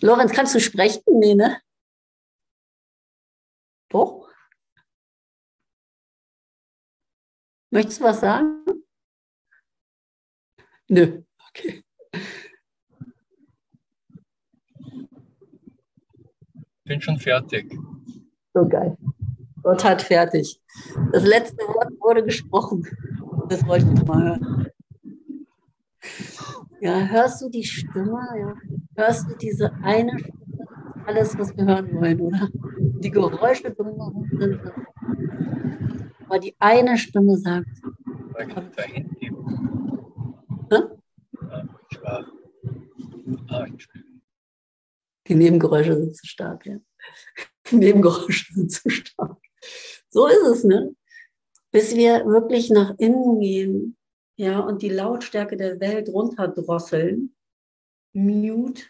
Lorenz, kannst du sprechen? Nee, ne? Doch? Möchtest du was sagen? Nö, okay. Bin schon fertig. So geil. Gott hat fertig. Das letzte Wort wurde gesprochen. Das wollte ich mal hören. Ja, hörst du die Stimme? Ja? Hörst du diese eine Stimme? Alles, was wir hören wollen, oder? Die Geräusche drumherum sind aber die eine Stimme sagt. Die Nebengeräusche sind zu stark, ja. Die Nebengeräusche sind zu stark. So ist es, ne? Bis wir wirklich nach innen gehen, ja, und die Lautstärke der Welt runterdrosseln, mute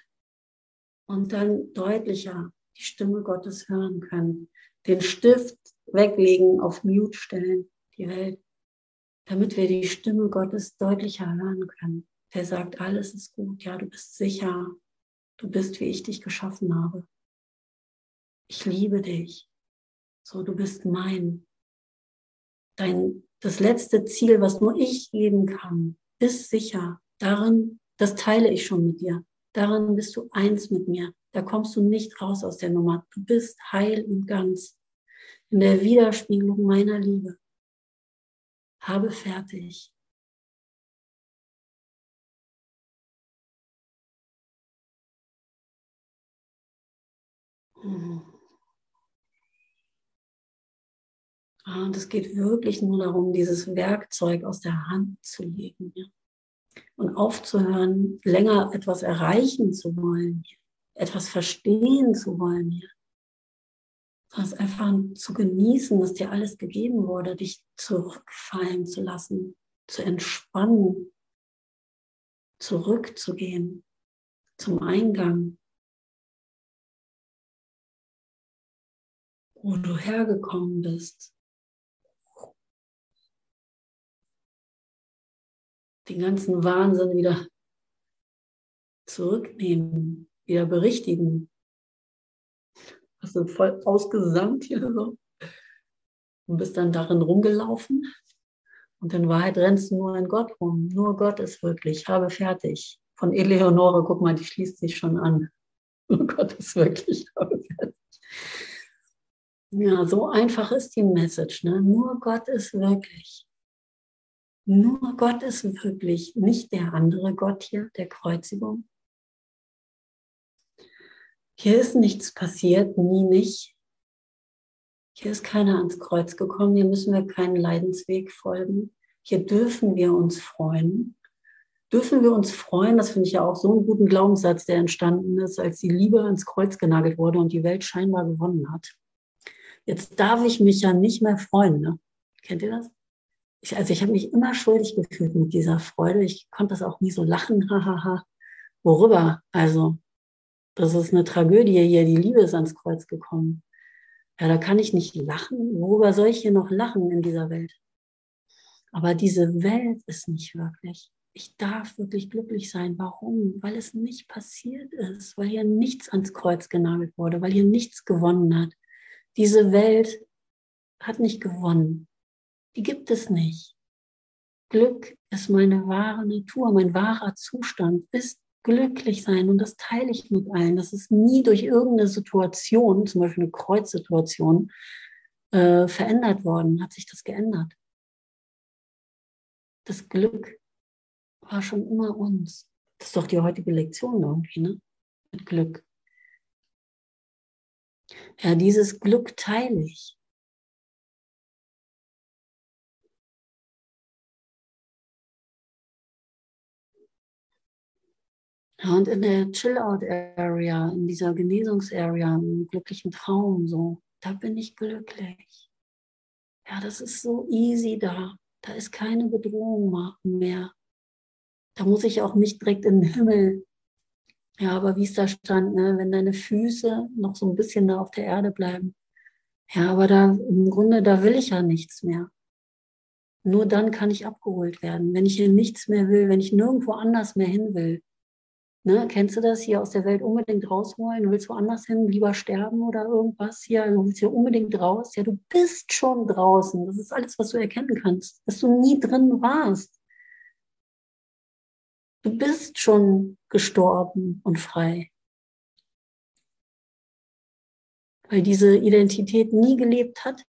und dann deutlicher die Stimme Gottes hören können. Den Stift weglegen, auf mute stellen, die Welt, damit wir die Stimme Gottes deutlicher hören können. Der sagt, alles ist gut, ja, du bist sicher, du bist, wie ich dich geschaffen habe. Ich liebe dich. So, du bist mein. Dein, das letzte Ziel, was nur ich geben kann, ist sicher. Darin, das teile ich schon mit dir. Darin bist du eins mit mir. Da kommst du nicht raus aus der Nummer. Du bist heil und ganz in der Widerspiegelung meiner Liebe. Habe fertig. Und es geht wirklich nur darum, dieses Werkzeug aus der Hand zu legen und aufzuhören, länger etwas erreichen zu wollen, etwas verstehen zu wollen. Ja? Es einfach zu genießen, dass dir alles gegeben wurde, dich zurückfallen zu lassen, zu entspannen, zurückzugehen zum Eingang wo du hergekommen bist. Den ganzen Wahnsinn wieder zurücknehmen, wieder berichtigen. Hast du voll ausgesandt hier so und bist dann darin rumgelaufen. Und in Wahrheit rennst du nur in Gott rum. Nur Gott ist wirklich. Habe fertig. Von Eleonore, guck mal, die schließt sich schon an. Nur Gott ist wirklich. Habe fertig. Ja, so einfach ist die Message. Ne? Nur Gott ist wirklich. Nur Gott ist wirklich, nicht der andere Gott hier, der Kreuzigung. Hier ist nichts passiert, nie nicht. Hier ist keiner ans Kreuz gekommen, hier müssen wir keinen Leidensweg folgen. Hier dürfen wir uns freuen. Dürfen wir uns freuen, das finde ich ja auch so einen guten Glaubenssatz, der entstanden ist, als die Liebe ans Kreuz genagelt wurde und die Welt scheinbar gewonnen hat. Jetzt darf ich mich ja nicht mehr freuen. Ne? Kennt ihr das? Ich, also ich habe mich immer schuldig gefühlt mit dieser Freude. Ich konnte das auch nie so lachen. Hahaha. Worüber? Also, das ist eine Tragödie hier. Die Liebe ist ans Kreuz gekommen. Ja, da kann ich nicht lachen. Worüber soll ich hier noch lachen in dieser Welt? Aber diese Welt ist nicht wirklich. Ich darf wirklich glücklich sein. Warum? Weil es nicht passiert ist, weil hier nichts ans Kreuz genagelt wurde, weil hier nichts gewonnen hat. Diese Welt hat nicht gewonnen. Die gibt es nicht. Glück ist meine wahre Natur, mein wahrer Zustand ist glücklich sein und das teile ich mit allen. Das ist nie durch irgendeine Situation, zum Beispiel eine Kreuzsituation, äh, verändert worden, hat sich das geändert. Das Glück war schon immer uns. Das ist doch die heutige Lektion irgendwie, ne? Mit Glück. Ja, dieses Glück teile ich. Ja, und in der Chill-Out-Area, in dieser Genesungsarea, im glücklichen Traum, so, da bin ich glücklich. Ja, das ist so easy da. Da ist keine Bedrohung mehr. Da muss ich auch nicht direkt in den Himmel ja, aber wie es da stand, ne, wenn deine Füße noch so ein bisschen da auf der Erde bleiben. Ja, aber da im Grunde, da will ich ja nichts mehr. Nur dann kann ich abgeholt werden. Wenn ich hier nichts mehr will, wenn ich nirgendwo anders mehr hin will. Ne, kennst du das hier aus der Welt unbedingt rausholen? Du willst woanders hin, lieber sterben oder irgendwas hier? Du willst hier unbedingt raus. Ja, du bist schon draußen. Das ist alles, was du erkennen kannst, dass du nie drin warst. Du bist schon gestorben und frei. Weil diese Identität nie gelebt hat.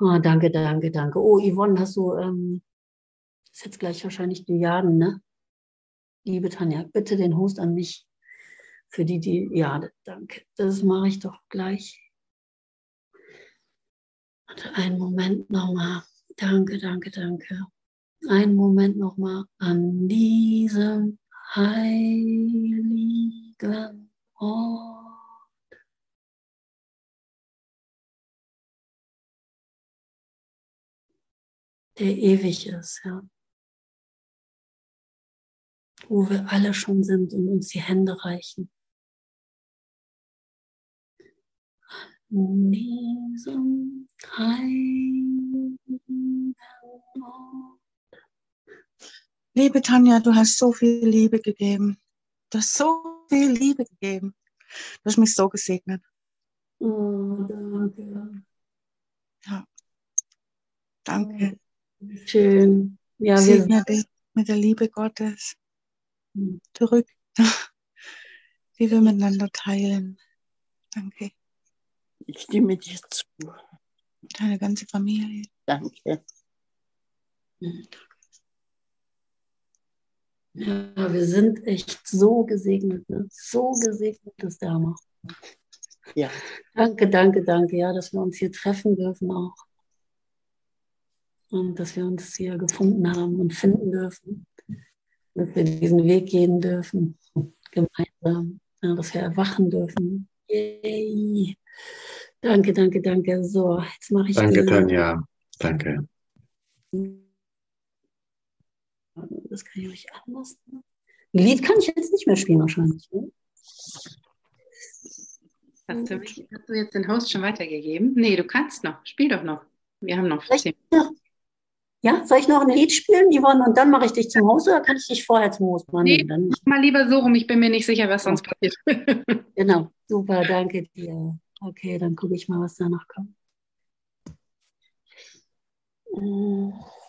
Oh, danke, danke, danke. Oh, Yvonne, hast du, ähm, ist jetzt gleich wahrscheinlich die Jaden, ne? Liebe Tanja, bitte den Host an mich. Für die, ja, danke. Das mache ich doch gleich. Und einen Moment nochmal. Danke, danke, danke. Einen Moment nochmal an diesem heiligen Ort. der ewig ist, ja. Wo wir alle schon sind und uns die Hände reichen. An diesem heiligen Ort. Liebe Tanja, du hast so viel Liebe gegeben. Du hast so viel Liebe gegeben. Du hast mich so gesegnet. Oh, danke. Ja. Danke. Schön. Ja, wir Segne dich mit der Liebe Gottes. Zurück, die wir miteinander teilen. Danke. Ich stimme dir zu. Deine ganze Familie. Danke. Ja, wir sind echt so gesegnet, ne? so gesegnet ist der Hammer. Ja. Danke, danke, danke, ja, dass wir uns hier treffen dürfen auch. Und dass wir uns hier gefunden haben und finden dürfen. Dass wir diesen Weg gehen dürfen, gemeinsam. Ja, dass wir erwachen dürfen. Yay. Danke, danke, danke. So, jetzt mache ich Danke, Tanja. Danke. Das kann ich euch anders machen. Ein Lied kann ich jetzt nicht mehr spielen wahrscheinlich. Ne? Hast du, mich, hast du jetzt den Host schon weitergegeben? Nee, du kannst noch. Spiel doch noch. Wir haben noch ich- zehn. Ja, soll ich noch ein Lied spielen, Yvonne, und dann mache ich dich zum Host oder kann ich dich vorher zum Host machen? Nee. Dann mal lieber so rum. Ich bin mir nicht sicher, was sonst passiert. Genau, super, danke dir. Okay, dann gucke ich mal, was danach kommt. Mm.